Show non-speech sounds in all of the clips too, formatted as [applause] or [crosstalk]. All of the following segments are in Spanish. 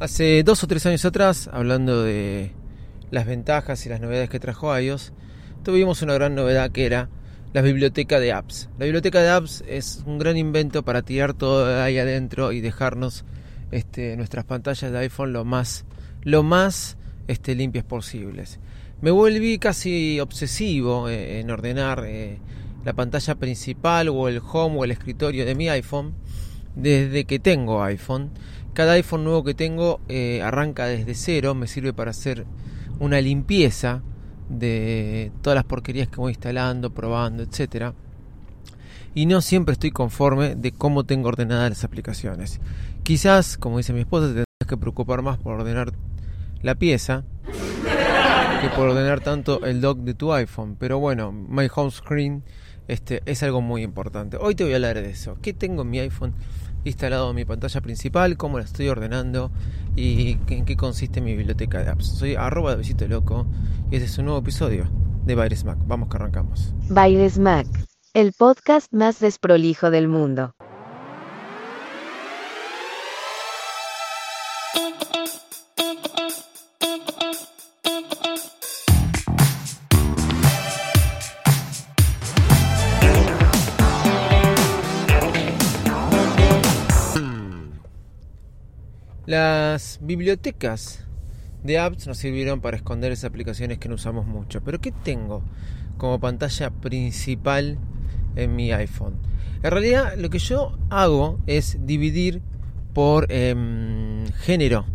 Hace dos o tres años atrás, hablando de las ventajas y las novedades que trajo iOS, tuvimos una gran novedad que era la biblioteca de apps. La biblioteca de apps es un gran invento para tirar todo ahí adentro y dejarnos este, nuestras pantallas de iPhone lo más, lo más este, limpias posibles. Me volví casi obsesivo eh, en ordenar eh, la pantalla principal o el home o el escritorio de mi iPhone desde que tengo iPhone. Cada iPhone nuevo que tengo eh, arranca desde cero, me sirve para hacer una limpieza de todas las porquerías que voy instalando, probando, etcétera. Y no siempre estoy conforme de cómo tengo ordenadas las aplicaciones. Quizás, como dice mi esposa, te tendrás que preocupar más por ordenar la pieza que por ordenar tanto el dock de tu iPhone. Pero bueno, My Home Screen este, es algo muy importante. Hoy te voy a hablar de eso. ¿Qué tengo en mi iPhone instalado en mi pantalla principal? ¿Cómo la estoy ordenando? ¿Y en qué consiste mi biblioteca de apps? Soy arroba de Visito Loco y este es un nuevo episodio de Baires Mac. Vamos que arrancamos. Baires Mac, el podcast más desprolijo del mundo. Las bibliotecas de apps nos sirvieron para esconder esas aplicaciones que no usamos mucho. Pero ¿qué tengo como pantalla principal en mi iPhone? En realidad lo que yo hago es dividir por em, género,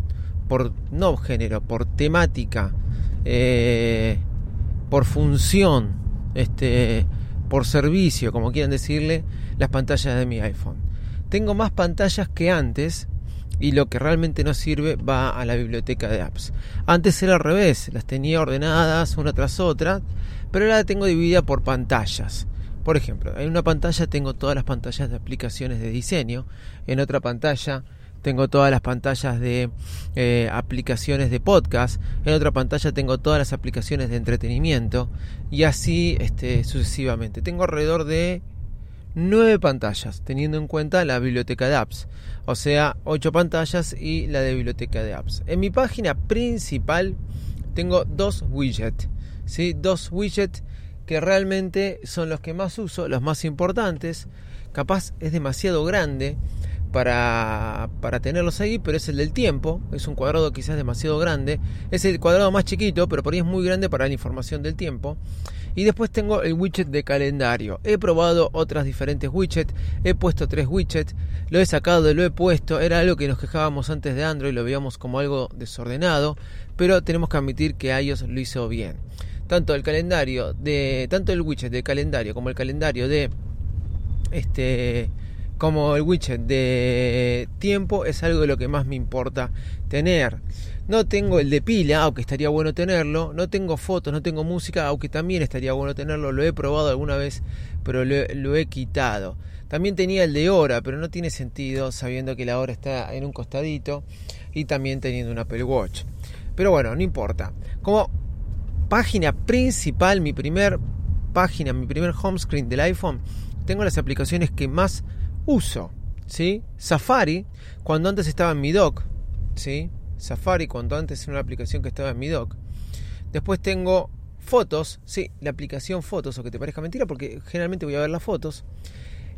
por no género, por temática, eh, por función, este, por servicio, como quieran decirle, las pantallas de mi iPhone. Tengo más pantallas que antes y lo que realmente no sirve va a la biblioteca de apps. Antes era al revés, las tenía ordenadas una tras otra, pero ahora la tengo dividida por pantallas. Por ejemplo, en una pantalla tengo todas las pantallas de aplicaciones de diseño, en otra pantalla tengo todas las pantallas de eh, aplicaciones de podcast, en otra pantalla tengo todas las aplicaciones de entretenimiento y así este, sucesivamente. Tengo alrededor de nueve pantallas, teniendo en cuenta la biblioteca de apps, o sea, ocho pantallas y la de biblioteca de apps. En mi página principal tengo dos widgets, ¿sí? dos widgets que realmente son los que más uso, los más importantes. Capaz es demasiado grande para, para tenerlos ahí, pero es el del tiempo. Es un cuadrado quizás demasiado grande. Es el cuadrado más chiquito, pero por ahí es muy grande para la información del tiempo. Y después tengo el widget de calendario. He probado otras diferentes widgets. He puesto tres widgets. Lo he sacado, lo he puesto. Era algo que nos quejábamos antes de Android. Lo veíamos como algo desordenado. Pero tenemos que admitir que iOS lo hizo bien. Tanto el calendario de. Tanto el widget de calendario como el calendario de. Este como el widget de tiempo es algo de lo que más me importa tener. No tengo el de pila, aunque estaría bueno tenerlo. No tengo fotos, no tengo música, aunque también estaría bueno tenerlo. Lo he probado alguna vez, pero lo, he quitado. También tenía el de hora, pero no tiene sentido sabiendo que la hora está en un costadito y también teniendo un Apple Watch. Pero bueno, no importa. Como página principal, mi primer página, mi primer home screen del iPhone, tengo las aplicaciones que más uso, ¿sí? Safari, cuando antes estaba en mi dock, ¿sí? Safari, cuando antes era una aplicación que estaba en mi dock. Después tengo fotos, sí, la aplicación fotos, o que te parezca mentira, porque generalmente voy a ver las fotos.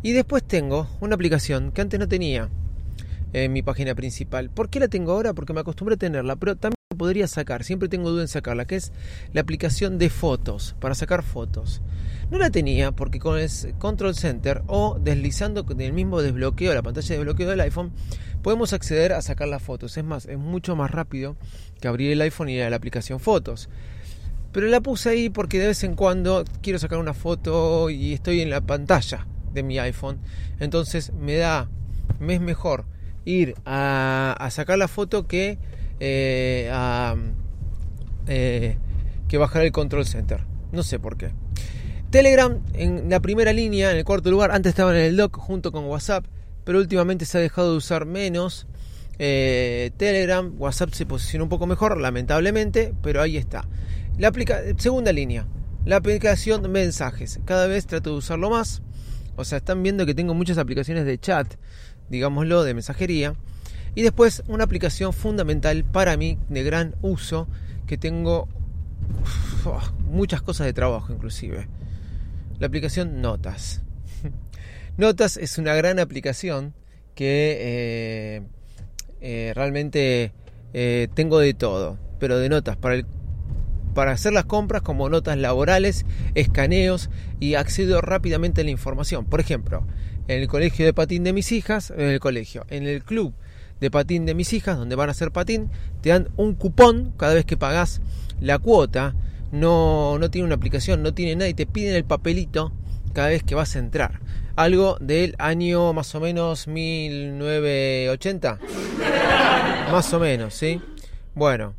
Y después tengo una aplicación que antes no tenía en mi página principal. ¿Por qué la tengo ahora? Porque me acostumbré a tenerla, pero también podría sacar, siempre tengo duda en sacarla, que es la aplicación de fotos, para sacar fotos. No la tenía porque con el Control Center o deslizando con el mismo desbloqueo, la pantalla de desbloqueo del iPhone, podemos acceder a sacar las fotos. Es más, es mucho más rápido que abrir el iPhone y ir a la aplicación fotos. Pero la puse ahí porque de vez en cuando quiero sacar una foto y estoy en la pantalla de mi iPhone. Entonces me da me es mejor ir a, sacar la foto que eh, eh, que bajar el control center. No sé por qué. Telegram en la primera línea, en el cuarto lugar, antes estaba en el dock junto con WhatsApp, pero últimamente se ha dejado de usar menos. Eh, Telegram, WhatsApp se posiciona un poco mejor, lamentablemente, pero ahí está. La segunda línea, la aplicación mensajes. Cada vez trato de usarlo más. O sea, están viendo que tengo muchas aplicaciones de chat, digámoslo, de mensajería. Y después una aplicación fundamental para mí, de gran uso, que tengo muchas cosas de trabajo inclusive. La aplicación Notas. [laughs] Notas es una gran aplicación que eh, eh, realmente eh, tengo de todo, pero de notas para para hacer las compras como notas laborales, escaneos y accedo rápidamente a la información. Por ejemplo, en el colegio de patín de mis hijas, en el colegio, en el club de patín de mis hijas, donde van a hacer patín, te dan un cupón cada vez que pagas la cuota. No, no tiene una aplicación, no tiene nada y te piden el papelito cada vez que vas a entrar. Algo del año más o menos 1980. [laughs] más o menos, ¿sí? Bueno,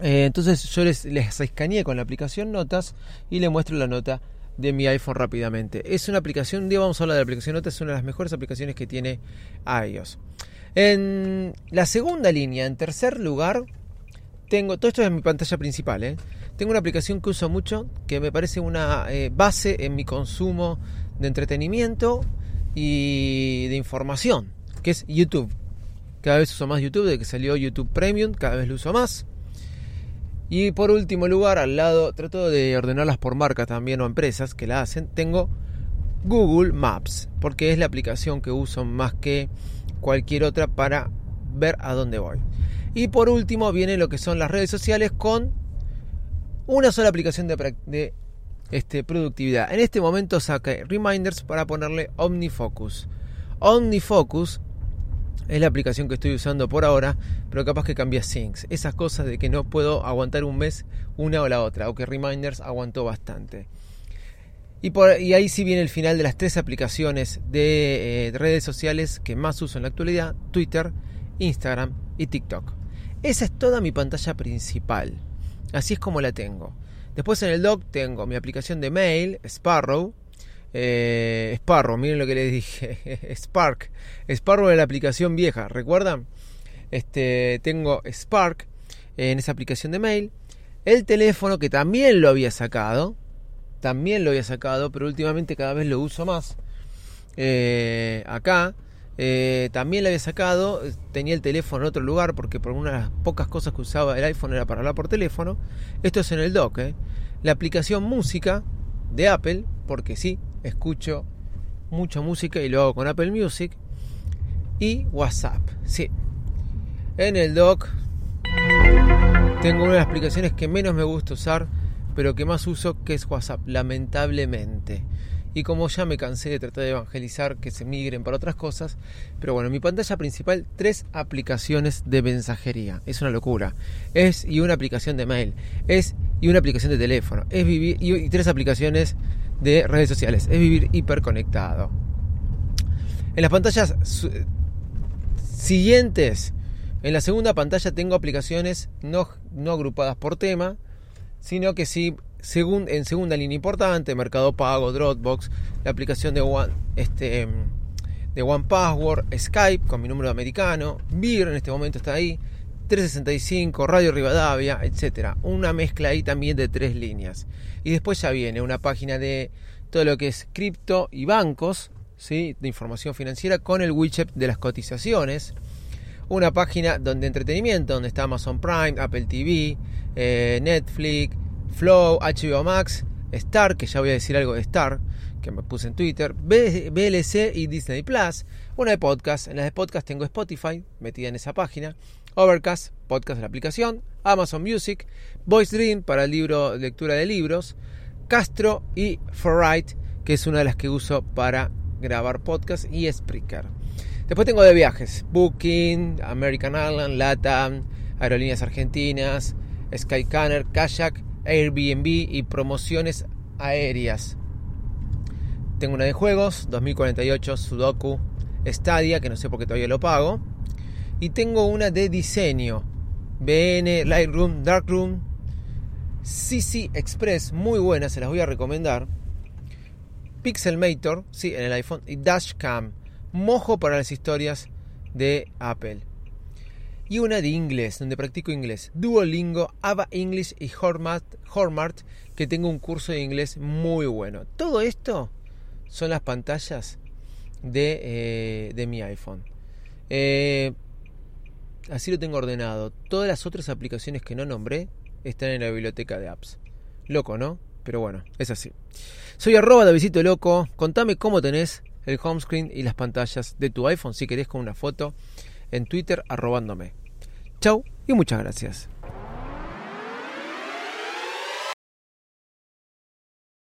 eh, entonces yo les, les escaneé con la aplicación Notas y le muestro la nota de mi iPhone rápidamente. Es una aplicación, un día vamos a hablar de la aplicación Notas, es una de las mejores aplicaciones que tiene iOS. En la segunda línea, en tercer lugar, tengo, todo esto es mi pantalla principal, ¿eh? tengo una aplicación que uso mucho, que me parece una eh, base en mi consumo de entretenimiento y de información, que es YouTube. Cada vez uso más YouTube, de que salió YouTube Premium, cada vez lo uso más. Y por último lugar, al lado, trato de ordenarlas por marca también o empresas que la hacen, tengo Google Maps, porque es la aplicación que uso más que cualquier otra para ver a dónde voy. Y por último viene lo que son las redes sociales con una sola aplicación de, este, productividad. En este momento saqué reminders para ponerle OmniFocus. OmniFocus es la aplicación que estoy usando por ahora, pero capaz que cambia Syncs. Esas cosas de que no puedo aguantar un mes una o la otra, o que Reminders aguantó bastante. Y, ahí sí viene el final de las tres aplicaciones de, eh, redes sociales que más uso en la actualidad, Twitter, Instagram y TikTok. Esa es toda mi pantalla principal. Así es como la tengo. Después en el dock tengo mi aplicación de mail, Sparrow, eh, Sparrow, miren lo que les dije. [laughs] Spark. Sparrow es la aplicación vieja, ¿recuerdan? Este, tengo Spark en esa aplicación de mail. El teléfono que también lo había sacado. También lo había sacado, pero últimamente cada vez lo uso más. Eh, acá. Eh, también lo había sacado, tenía el teléfono en otro lugar porque por una de las pocas cosas que usaba el iPhone era para hablar por teléfono. Esto es en el dock. La aplicación música de Apple, porque sí, escucho mucha música y lo hago con Apple Music. Y WhatsApp, sí. En el dock tengo una de las aplicaciones que menos me gusta usar, pero que más uso, que es WhatsApp, lamentablemente. Y como ya me cansé de tratar de evangelizar que se migren para otras cosas, pero bueno, mi pantalla principal, tres aplicaciones de mensajería. Es una locura. Es y una aplicación de mail. Es y una aplicación de teléfono. Es vivir y tres aplicaciones de redes sociales. Es vivir hiperconectado. En las pantallas siguientes, en la segunda pantalla tengo aplicaciones no, no agrupadas por tema, sino que sí según, en segunda línea importante, Mercado Pago, Dropbox, la aplicación de One, este, de One Password, Skype con mi número americano, Beer en este momento está ahí, 365, Radio Rivadavia, etcétera. Una mezcla ahí también de tres líneas. Y después ya viene una página de todo lo que es cripto y bancos, ¿sí? de información financiera, con el widget de las cotizaciones. Una página donde entretenimiento, donde está Amazon Prime, Apple TV, eh, Netflix, Flow, HBO Max, Star, que ya voy a decir algo de Star, que me puse en Twitter, BLC y Disney Plus. Una de podcast. En las de podcast tengo Spotify, metida en esa página. Overcast, podcast de la aplicación. Amazon Music. Voice Dream para el libro, lectura de libros. Castro y Forwrite, que es una de las que uso para grabar podcast. Y Spreaker. Después tengo de viajes. Booking, American Airlines, LATAM, Aerolíneas Argentinas, Skycanner, Kayak, Airbnb y promociones aéreas. Tengo una de juegos, 2048, Sudoku, Stadia, que no sé por qué todavía lo pago. Y tengo una de diseño. BN, Lightroom, Darkroom, CC Express, muy buena, se las voy a recomendar. Pixelmator, sí, en el iPhone. Y Dashcam, mojo para las historias de Apple. Y una de inglés, donde practico inglés. Duolingo, Ava English y Hormart, que tengo un curso de inglés muy bueno. Todo esto son las pantallas de, eh, de mi iPhone. Eh, así lo tengo ordenado. Todas las otras aplicaciones que no nombré están en la biblioteca de apps. Loco, ¿no? Pero bueno, es así. Soy arroba de visito loco. Contame cómo tenés el home screen y las pantallas de tu iPhone si querés con una foto en Twitter arrobándome. Chau y muchas gracias.